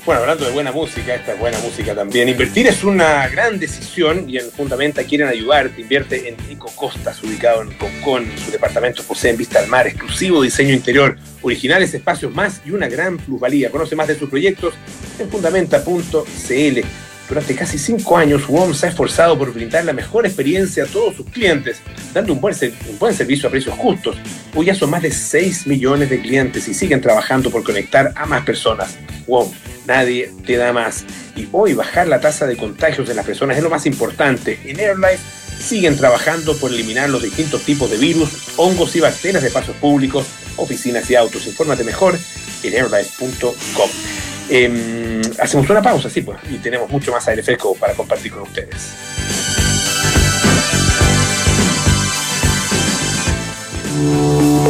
Bueno, hablando de buena música, esta es buena música también. Invertir es una gran decisión y en Fundamenta quieren ayudarte. Invierte en Eco Costas, ubicado en Concón. Su departamento posee en vista al mar, exclusivo diseño interior, originales espacios más y una gran plusvalía. Conoce más de sus proyectos en fundamenta.cl. Durante casi cinco años, WOM se ha esforzado por brindar la mejor experiencia a todos sus clientes, dando un buen, servicio a precios justos. Hoy ya son más de 6 millones de clientes y siguen trabajando por conectar a más personas. WOM nadie te da más. Y hoy bajar la tasa de contagios de las personas es lo más importante. En AirLife siguen trabajando por eliminar los distintos tipos de virus, hongos y bacterias de pasos públicos, oficinas y autos. Infórmate mejor en airlife.com. Em, hacemos una pausa, sí, pues, y tenemos mucho más aire fresco para compartir con ustedes.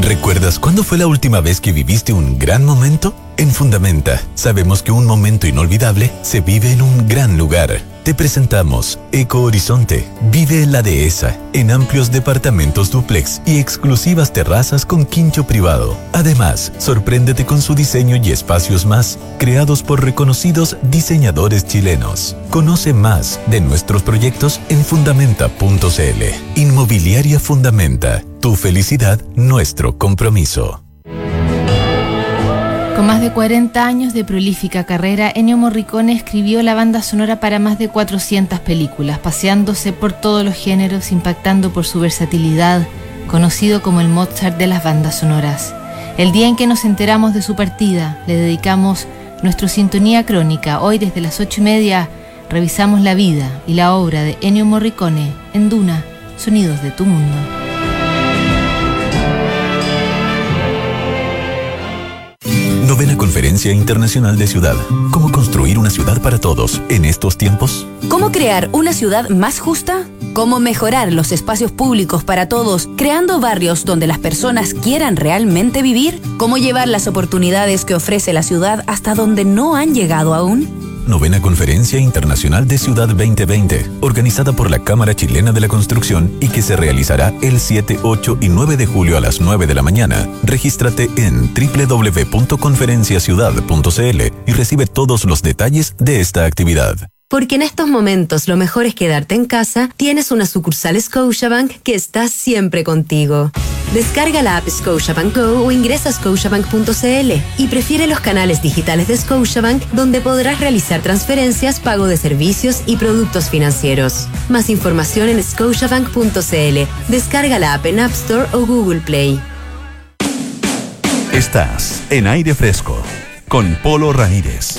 ¿Recuerdas cuándo fue la última vez que viviste un gran momento? En Fundamenta, sabemos que un momento inolvidable se vive en un gran lugar. Te presentamos Eco Horizonte. Vive la dehesa, en amplios departamentos duplex y exclusivas terrazas con quincho privado. Además, sorpréndete con su diseño y espacios más, creados por reconocidos diseñadores chilenos. Conoce más de nuestros proyectos en fundamenta.cl. Inmobiliaria Fundamenta. Tu felicidad, nuestro compromiso. Con más de 40 años de prolífica carrera, Ennio Morricone escribió la banda sonora para más de 400 películas, paseándose por todos los géneros, impactando por su versatilidad, conocido como el Mozart de las bandas sonoras. El día en que nos enteramos de su partida, le dedicamos nuestra sintonía crónica. Hoy desde las ocho y media revisamos la vida y la obra de Ennio Morricone en Duna, Sonidos de tu Mundo. Novena Conferencia Internacional de Ciudad. ¿Cómo construir una ciudad para todos en estos tiempos? ¿Cómo crear una ciudad más justa? ¿Cómo mejorar los espacios públicos para todos, creando barrios donde las personas quieran realmente vivir? ¿Cómo llevar las oportunidades que ofrece la ciudad hasta donde no han llegado aún? Novena Conferencia Internacional de Ciudad 2020, organizada por la Cámara Chilena de la Construcción y que se realizará el 7, 8 y 9 de julio a las 9 de la mañana. Regístrate en www.conferenciaciudad.cl y recibe todos los detalles de esta actividad. Porque en estos momentos lo mejor es quedarte en casa, tienes una sucursal Scotiabank que está siempre contigo. Descarga la app Scotiabank Go o ingresa a scotiabank.cl y prefiere los canales digitales de Scotiabank donde podrás realizar transferencias, pago de servicios y productos financieros. Más información en scotiabank.cl. Descarga la app en App Store o Google Play. Estás en aire fresco con Polo Ramírez.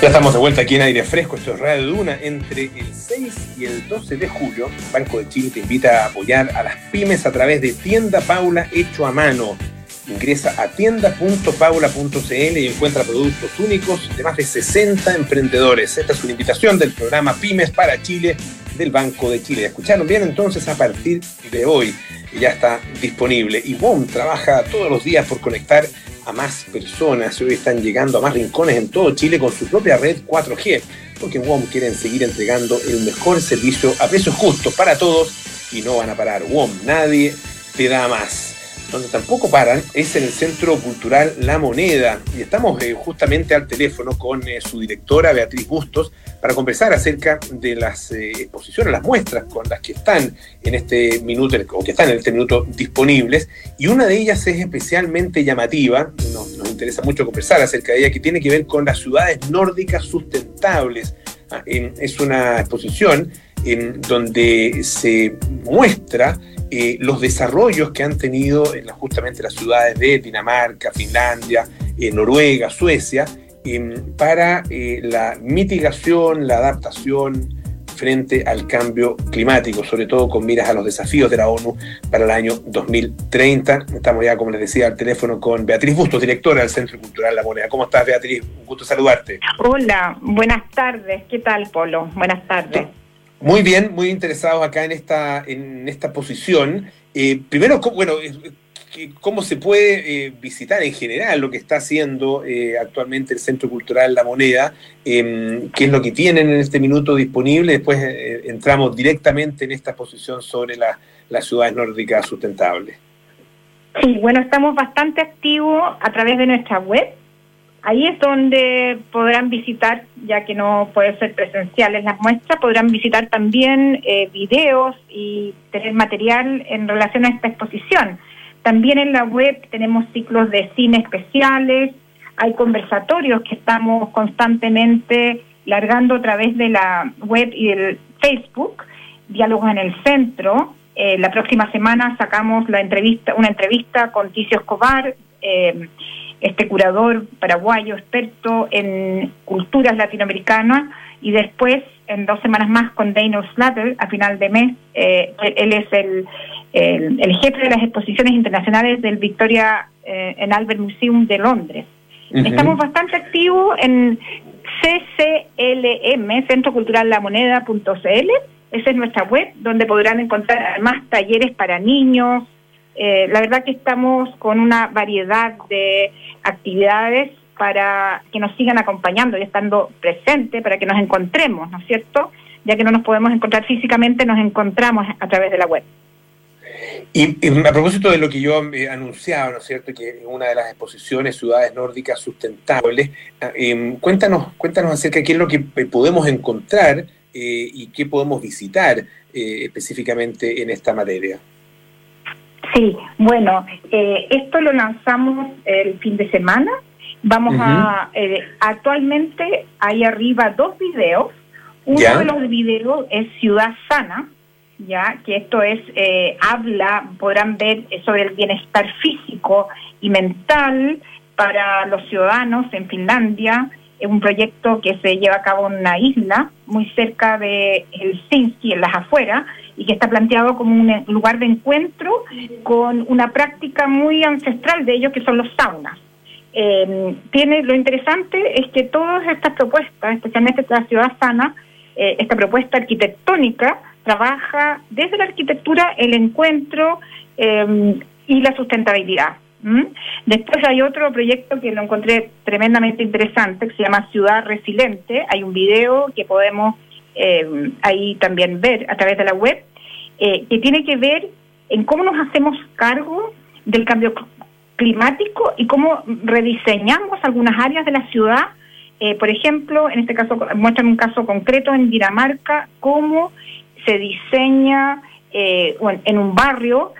Ya estamos de vuelta aquí en aire fresco, esto es Radio Duna. Entre el 6 y el 12 de julio, Banco de Chile te invita a apoyar a las pymes a través de Tienda Paula hecho a mano. Ingresa a tienda.paula.cl y encuentra productos únicos de más de 60 emprendedores. Esta es una invitación del programa Pymes para Chile del Banco de Chile. ¿Escucharon bien? Entonces, a partir de hoy ya está disponible. Y BOM trabaja todos los días por conectar a más personas. Hoy están llegando a más rincones en todo Chile con su propia red 4G, porque WOM quieren seguir entregando el mejor servicio a precios justos para todos y no van a parar. WOM, nadie te da más donde tampoco paran, es en el Centro Cultural La Moneda. Y estamos eh, justamente al teléfono con eh, su directora, Beatriz Bustos, para conversar acerca de las eh, exposiciones, las muestras con las que están en este minuto, o que están en este minuto disponibles. Y una de ellas es especialmente llamativa, nos, interesa mucho conversar acerca de ella, que tiene que ver con las ciudades nórdicas sustentables. Ah, es una exposición en donde se muestra eh, los desarrollos que han tenido en justamente las ciudades de Dinamarca, Finlandia, eh, Noruega, Suecia, em, para eh, la mitigación, la adaptación frente al cambio climático, sobre todo con miras a los desafíos de la ONU para el año 2030. Estamos ya, como les decía, al teléfono con Beatriz Bustos, directora del Centro Cultural La Moneda. ¿Cómo estás, Beatriz? Un gusto saludarte. Hola, buenas tardes. ¿Qué tal, Polo? Buenas tardes. Muy bien, muy interesados acá en esta, en esta posición. Eh, primero, bueno, cómo se puede eh, visitar en general lo que está haciendo eh, actualmente el Centro Cultural La Moneda, em, qué es lo que tienen en este minuto disponible. Después entramos directamente en esta posición sobre las ciudades nórdicas sustentables. Sí, bueno, estamos bastante activos a través de nuestra web Ahí es donde podrán visitar, ya que no puede ser presenciales las muestras, podrán visitar también eh, videos y tener material en relación a esta exposición. También en la web tenemos ciclos de cine especiales, hay conversatorios que estamos constantemente largando a través de la web y el Facebook, Diálogos en el Centro. Eh, la próxima semana sacamos la entrevista, una entrevista con Ticio Escobar, eh, este curador paraguayo experto en culturas latinoamericanas, y después, en dos semanas más, con Daniel Slater, a final de mes. Eh, él es el, el, jefe de las exposiciones internacionales del Victoria eh, en Albert Museum de Londres. Estamos bastante activos en CCLM, Centro Cultural La Moneda.cl. Esa es nuestra web, donde podrán encontrar más talleres para niños, eh, la verdad que estamos con una variedad de actividades para que nos sigan acompañando y estando presentes, para que nos encontremos, ¿no es cierto? Ya que no nos podemos encontrar físicamente, nos encontramos a través de la web. Y, a propósito de lo que yo he anunciado, ¿no es cierto?, que una de las exposiciones Ciudades Nórdicas Sustentables, em, cuéntanos, cuéntanos acerca de qué es lo que podemos encontrar eh, y qué podemos visitar eh, específicamente en esta materia. Sí, bueno, eh, esto lo lanzamos el fin de semana. Vamos a, eh, actualmente hay arriba dos videos. Uno de los videos es Ciudad Sana, ya que esto es, eh, habla, podrán ver sobre el bienestar físico y mental para los ciudadanos en Finlandia. Es un proyecto que se lleva a cabo en una isla muy cerca de Helsinki, en las afueras, y que está planteado como un lugar de encuentro con una práctica muy ancestral de ellos que son los saunas. Eh, tiene lo interesante es que todas estas propuestas, especialmente esta ciudad sana, eh, esta propuesta arquitectónica trabaja desde la arquitectura el encuentro eh, y la sustentabilidad. Después hay otro proyecto que lo encontré tremendamente interesante que se llama Ciudad Resiliente. Hay un video que podemos eh, ahí también ver a través de la web, eh, que tiene que ver en cómo nos hacemos cargo del cambio climático y cómo rediseñamos algunas áreas de la ciudad. Eh, por ejemplo, en este caso, muestran un caso concreto en Dinamarca, cómo se diseña en un barrio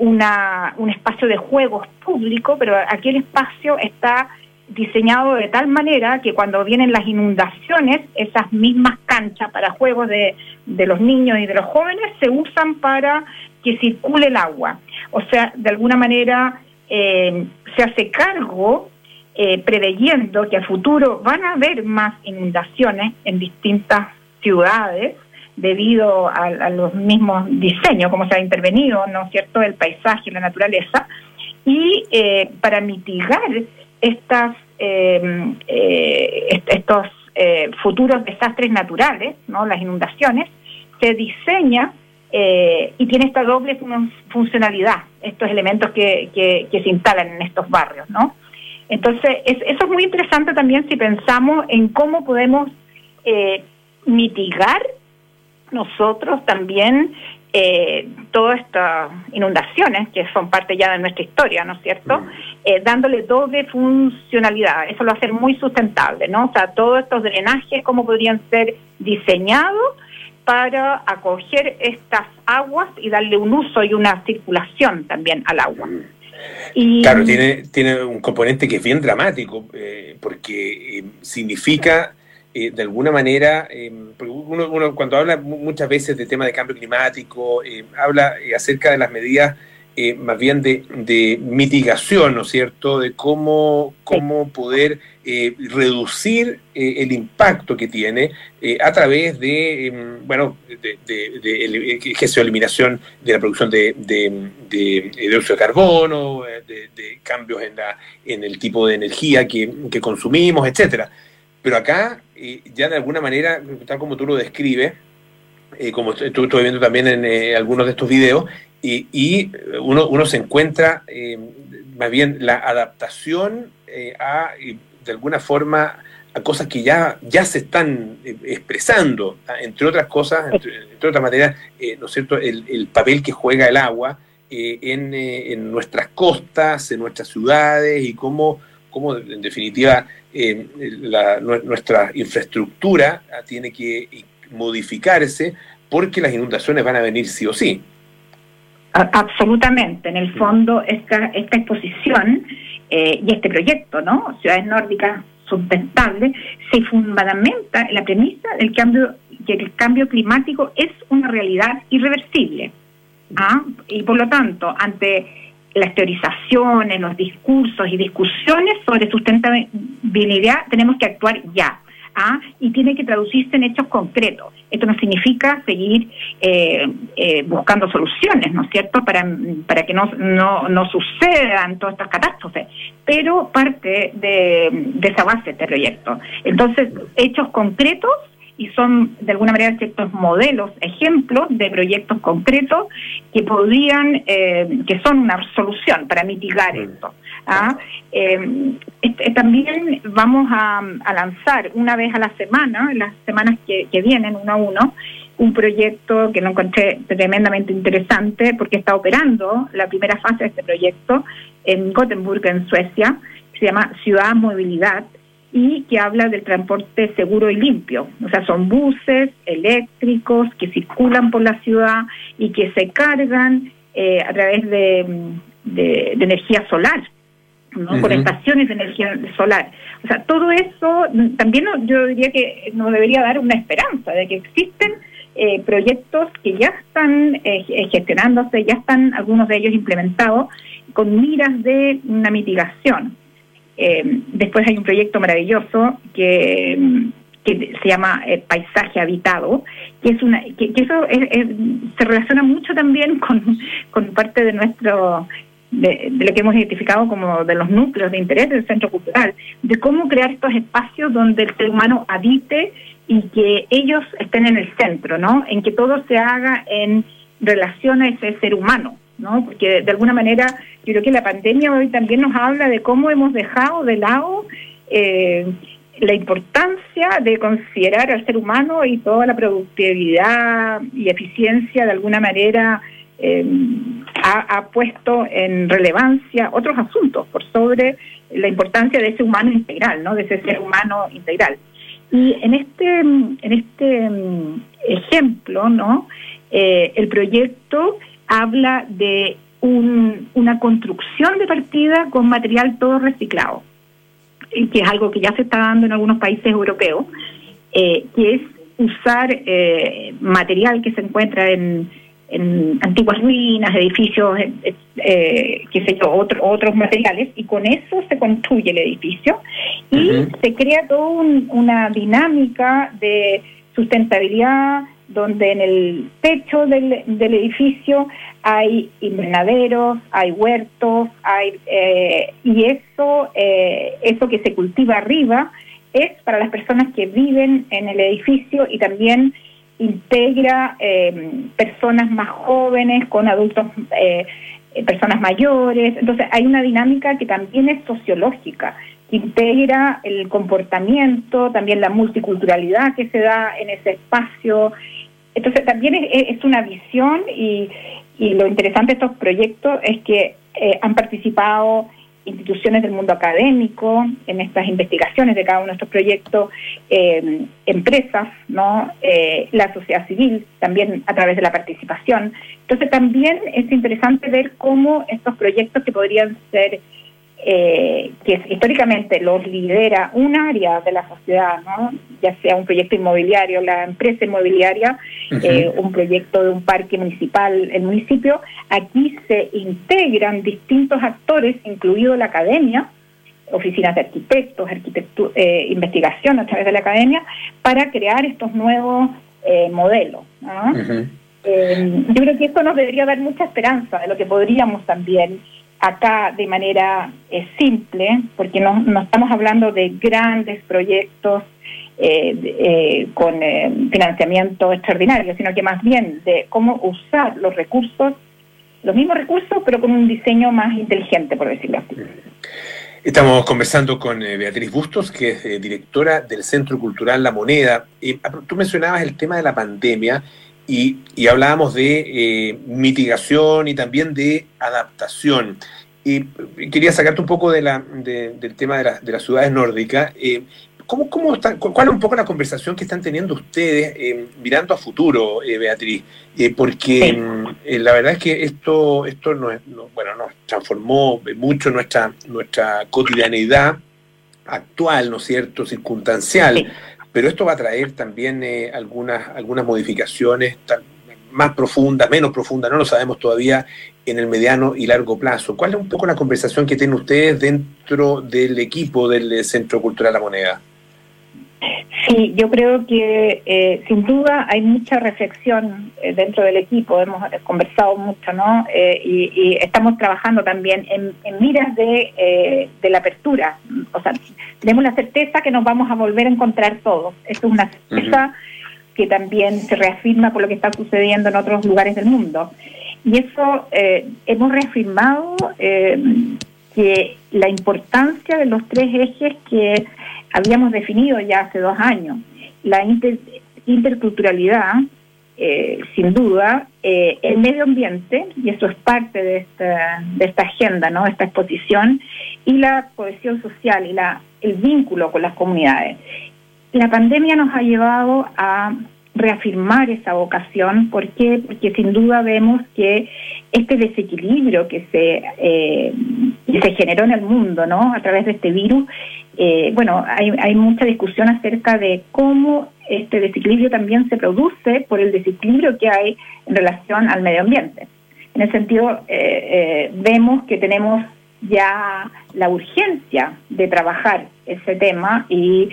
una, un espacio de juegos público, pero aquí el espacio está diseñado de tal manera que cuando vienen las inundaciones, esas mismas canchas para juegos de, de los niños y de los jóvenes se usan para que circule el agua. O sea, de alguna manera eh, se hace cargo eh, preveyendo que a futuro van a haber más inundaciones en distintas ciudades debido a, los mismos diseños, como se ha intervenido, ¿no es cierto?, el paisaje la naturaleza, y eh, para mitigar estas, em, eh, estos eh, futuros desastres naturales, ¿no? las inundaciones, se diseña eh, y tiene esta doble funcionalidad, estos elementos que, que, se instalan en estos barrios. ¿no? Entonces, eso es muy interesante también si pensamos en cómo podemos mitigar nosotros también eh, todas estas inundaciones, que son parte ya de nuestra historia, ¿no es cierto? Eh, dándole doble funcionalidad. Eso lo hace muy sustentable, ¿no? O sea, todos estos drenajes, ¿cómo podrían ser diseñados para acoger estas aguas y darle un uso y una circulación también al agua? Y, claro, tiene, tiene un componente que es bien dramático, eh, porque eh, significa eh, de alguna manera, eh, uno, cuando habla muchas veces de tema de cambio climático, eh, habla acerca de las medidas más bien de, mitigación, ¿no es cierto?, de cómo, cómo poder reducir el impacto que tiene a través de, em, bueno, de, de, de, eliminación de la producción de, de, dióxido de carbono, de, cambios en, la, en el tipo de energía que, que consumimos, etcétera. Pero acá, eh, ya de alguna manera, tal como tú lo describes, eh, como estuve viendo también en eh, algunos de estos videos, y, uno, uno, se encuentra más bien la adaptación a, de alguna forma, a cosas que ya, ya se están expresando, entre otras cosas, entre, otras materias, ¿no es cierto?, el, el, papel que juega el agua en, en nuestras costas, en nuestras ciudades y cómo cómo en definitiva nuestra infraestructura tiene que modificarse porque las inundaciones van a venir sí o sí. Absolutamente. En el fondo, esta, esta exposición y este proyecto, ¿no? Ciudades Nórdicas sustentable se fundamenta en la premisa del cambio que el cambio climático es una realidad irreversible. ¿ah? Y por lo tanto, ante las teorizaciones, los discursos y discusiones sobre sustentabilidad, tenemos que actuar ya. ¿ah? y tiene que traducirse en hechos concretos. Esto no significa seguir eh, eh, buscando soluciones, ¿no es cierto?, para, para que no, no, no sucedan todas estas catástrofes, pero parte de, de esa base este proyecto. Entonces, hechos concretos y son de alguna manera ciertos modelos, ejemplos de proyectos concretos que podrían, eh, que son una solución para mitigar esto. ¿ah? Eh, este, también vamos a, lanzar una vez a la semana, en las semanas que, vienen, uno a uno, un proyecto que lo encontré tremendamente interesante porque está operando la primera fase de este proyecto en Gothenburg, en Suecia, se llama Ciudad Movilidad y que habla del transporte seguro y limpio. O sea, son buses eléctricos que circulan por la ciudad y que se cargan eh, a través de, de, energía solar. ¿no? con estaciones de energía solar. O sea, todo eso también yo diría que nos debería dar una esperanza de que existen eh, proyectos que ya están eh, gestionándose, ya están algunos de ellos implementados con miras de una mitigación. Eh, después hay un proyecto maravilloso que, se llama eh, Paisaje Habitado, que es una que, eso se relaciona mucho también con, parte de nuestro de, lo que hemos identificado como de los núcleos de interés del centro cultural, de cómo crear estos espacios donde el ser humano habite y que ellos estén en el centro, ¿no? En que todo se haga en relación a ese ser humano. ¿No? Porque de alguna manera yo creo que la pandemia hoy también nos habla de cómo hemos dejado de lado eh, la importancia de considerar al ser humano y toda la productividad y eficiencia de alguna manera eh, ha, puesto en relevancia otros asuntos por sobre la importancia de ese humano integral, ¿no? De ese ser humano integral. Y en este en este mm, ejemplo, ¿no? Eh, el proyecto habla de una construcción de partida con material todo reciclado, que es algo que ya se está dando en algunos países europeos, eh, que es usar eh, material que se encuentra en, antiguas ruinas, edificios, eh, qué sé yo, otros materiales, y con eso se construye el edificio y se crea toda una dinámica de sustentabilidad, donde en el techo del, edificio hay invernaderos, hay huertos, hay eh, y eso, eh, eso que se cultiva arriba es para las personas que viven en el edificio y también integra eh, personas más jóvenes con adultos, personas mayores. Entonces hay una dinámica que también es sociológica que integra el comportamiento, también la multiculturalidad que se da en ese espacio, entonces también es, una visión y, lo interesante de estos proyectos es que eh, han participado instituciones del mundo académico en estas investigaciones de cada uno de estos proyectos, eh, empresas, no, eh, la sociedad civil también a través de la participación. Entonces también es interesante ver cómo estos proyectos que podrían ser eh, que históricamente los lidera un área de la sociedad, ¿no? ya sea un proyecto inmobiliario, la empresa inmobiliaria, eh, un proyecto de un parque municipal, el municipio, aquí se integran distintos actores, incluido la academia, oficinas de arquitectos, eh, investigación a través de la academia, para crear estos nuevos eh, modelos. yo creo que esto nos debería dar mucha esperanza de lo que podríamos también acá de manera eh, simple, porque no, no, estamos hablando de grandes proyectos eh, eh, con financiamiento extraordinario, sino que más bien de cómo usar los recursos, los mismos recursos, pero con un diseño más inteligente, por decirlo así. Estamos conversando con Beatriz Bustos, que es directora del Centro Cultural La Moneda. tú mencionabas el tema de la pandemia y, hablábamos de eh, mitigación y también de adaptación. Y quería sacarte un poco de la, del tema de, de, las ciudades nórdicas. Eh, ¿Cómo, cómo ¿Cuál es un poco la conversación que están teniendo ustedes eh, mirando a futuro, eh, Beatriz? Eh, porque la verdad es que esto, esto nos, bueno, nos transformó mucho nuestra, nuestra cotidianeidad actual, ¿no es cierto?, circunstancial, pero esto va a traer también algunas, algunas modificaciones más profundas, menos profundas, no lo sabemos todavía en el mediano y largo plazo. ¿Cuál es un poco la conversación que tienen ustedes dentro del equipo del Centro Cultural La Moneda? Sí, yo creo que eh, sin duda hay mucha reflexión eh, dentro del equipo, hemos conversado mucho, ¿no? Eh, y, estamos trabajando también en, miras de, la apertura. O sea, tenemos la certeza que nos vamos a volver a encontrar todos. Esto es una certeza que también se reafirma por lo que está sucediendo en otros lugares del mundo. Y eso hemos reafirmado que la importancia de los tres ejes que habíamos definido ya hace dos años. La interculturalidad, eh, sin duda, eh, el medio ambiente, y eso es parte de esta, de esta agenda, ¿no? esta exposición, y la cohesión social y la, el vínculo con las comunidades. La pandemia nos ha llevado a reafirmar esa vocación. ¿Por qué? Porque sin duda vemos que este desequilibrio que se, eh, se generó en el mundo ¿no? a través de este virus, eh, bueno, hay, hay mucha discusión acerca de cómo este desequilibrio también se produce por el desequilibrio que hay en relación al medio ambiente. En ese sentido, eh, vemos que tenemos ya la urgencia de trabajar ese tema y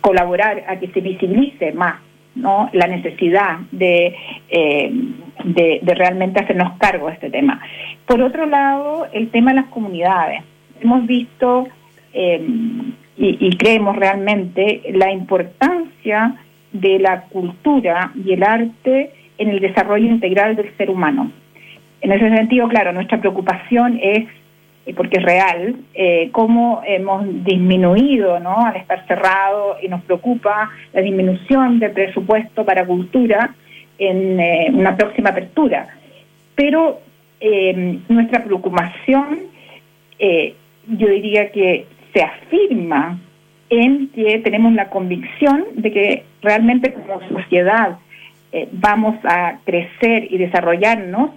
colaborar a que se visibilice más ¿no? la necesidad de, eh, de, realmente hacernos cargo de este tema. Por otro lado, el tema de las comunidades. Hemos visto eh, y, creemos realmente la importancia de la cultura y el arte en el desarrollo integral del ser humano. En ese sentido, claro, nuestra preocupación es porque es real, eh, cómo hemos disminuido ¿no? al estar cerrado y nos preocupa la disminución del presupuesto para cultura en eh, una próxima apertura. Pero eh, nuestra preocupación, yo diría que se afirma en que tenemos la convicción de que realmente como sociedad vamos a crecer y desarrollarnos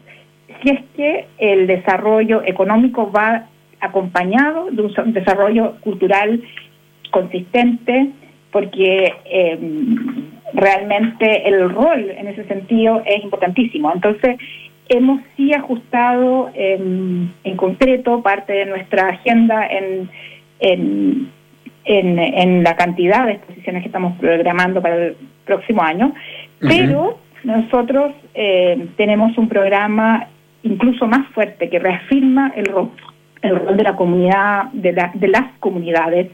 si es que el desarrollo económico va acompañado de un desarrollo cultural consistente, porque em, realmente el rol en ese sentido es importantísimo. Entonces, hemos sí ajustado em, en concreto parte de nuestra agenda en, en, en, la cantidad de exposiciones que estamos programando para el próximo año, pero nosotros eh, tenemos un programa incluso más fuerte que reafirma el rol, el rol de la comunidad, de, de las comunidades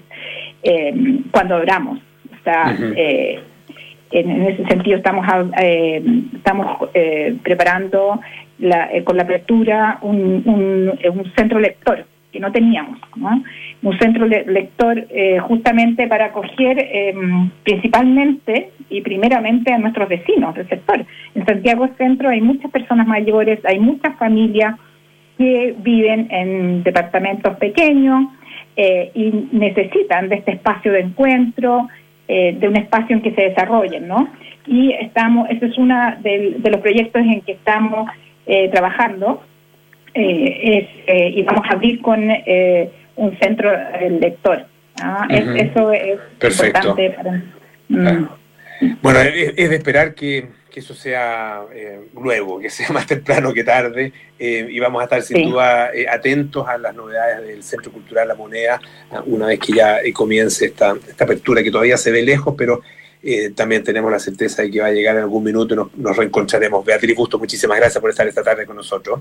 eh, cuando oramos. O sea, eh, en, ese sentido estamos eh, estamos preparando con la apertura un, un centro lector que no teníamos, ¿no? un centro lector eh, justamente para acoger eh, principalmente y primeramente a nuestros vecinos del sector. En Santiago Centro hay muchas personas mayores, hay muchas familias que viven en departamentos pequeños eh, y necesitan de este espacio de encuentro, de un espacio en que se desarrollen, ¿no? Y estamos, ese es uno de, de los proyectos en que estamos trabajando eh, es, eh, y vamos a abrir con eh, un centro lector. ¿ah? eso es importante para... Mm. Ah. Bueno, es, de esperar que, eso sea nuevo, que sea más temprano que tarde, y vamos a estar sin duda atentos a las novedades del Centro Cultural La Moneda, una vez que ya comience esta, esta apertura, que todavía se ve lejos, pero también tenemos la certeza de que va a llegar en algún minuto y nos, nos reencontraremos. Beatriz Busto, muchísimas gracias por estar esta tarde con nosotros.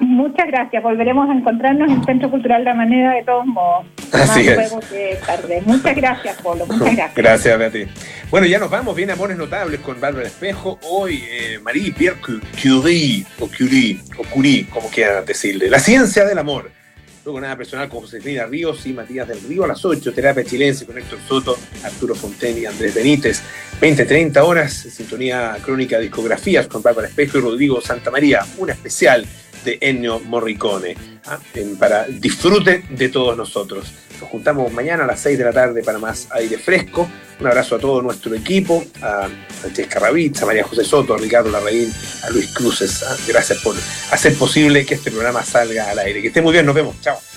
Muchas gracias. Volveremos a encontrarnos en el Centro Cultural La Manera de todos modos. Así es. que tarde. Muchas gracias, Polo. Muchas gracias. gracias, Beatriz. Bueno, ya nos vamos. Bien, Amores Notables con Bárbara Espejo. Hoy, eh, Marie Pierre Curie, o Curie, o Curie, como quieran decirle. La ciencia del amor. Luego nada personal con Josefina Ríos y Matías del Río a las 8. Terapia chilense con Héctor Soto, Arturo Fonten y Andrés Benítez. 20-30 horas. Sintonía crónica discografías con Bárbara Espejo y Rodrigo Santa María. Una especial de Ennio Morricone, ¿ah? para disfrute de todos nosotros. Nos juntamos mañana a las 6 de la tarde para más aire fresco. Un abrazo a todo nuestro equipo, a Francesca Ravizza, a María José Soto, a Ricardo Larraín, a Luis Cruces. ¿ah? Gracias por hacer posible que este programa salga al aire. Que esté muy bien, nos vemos. Chao.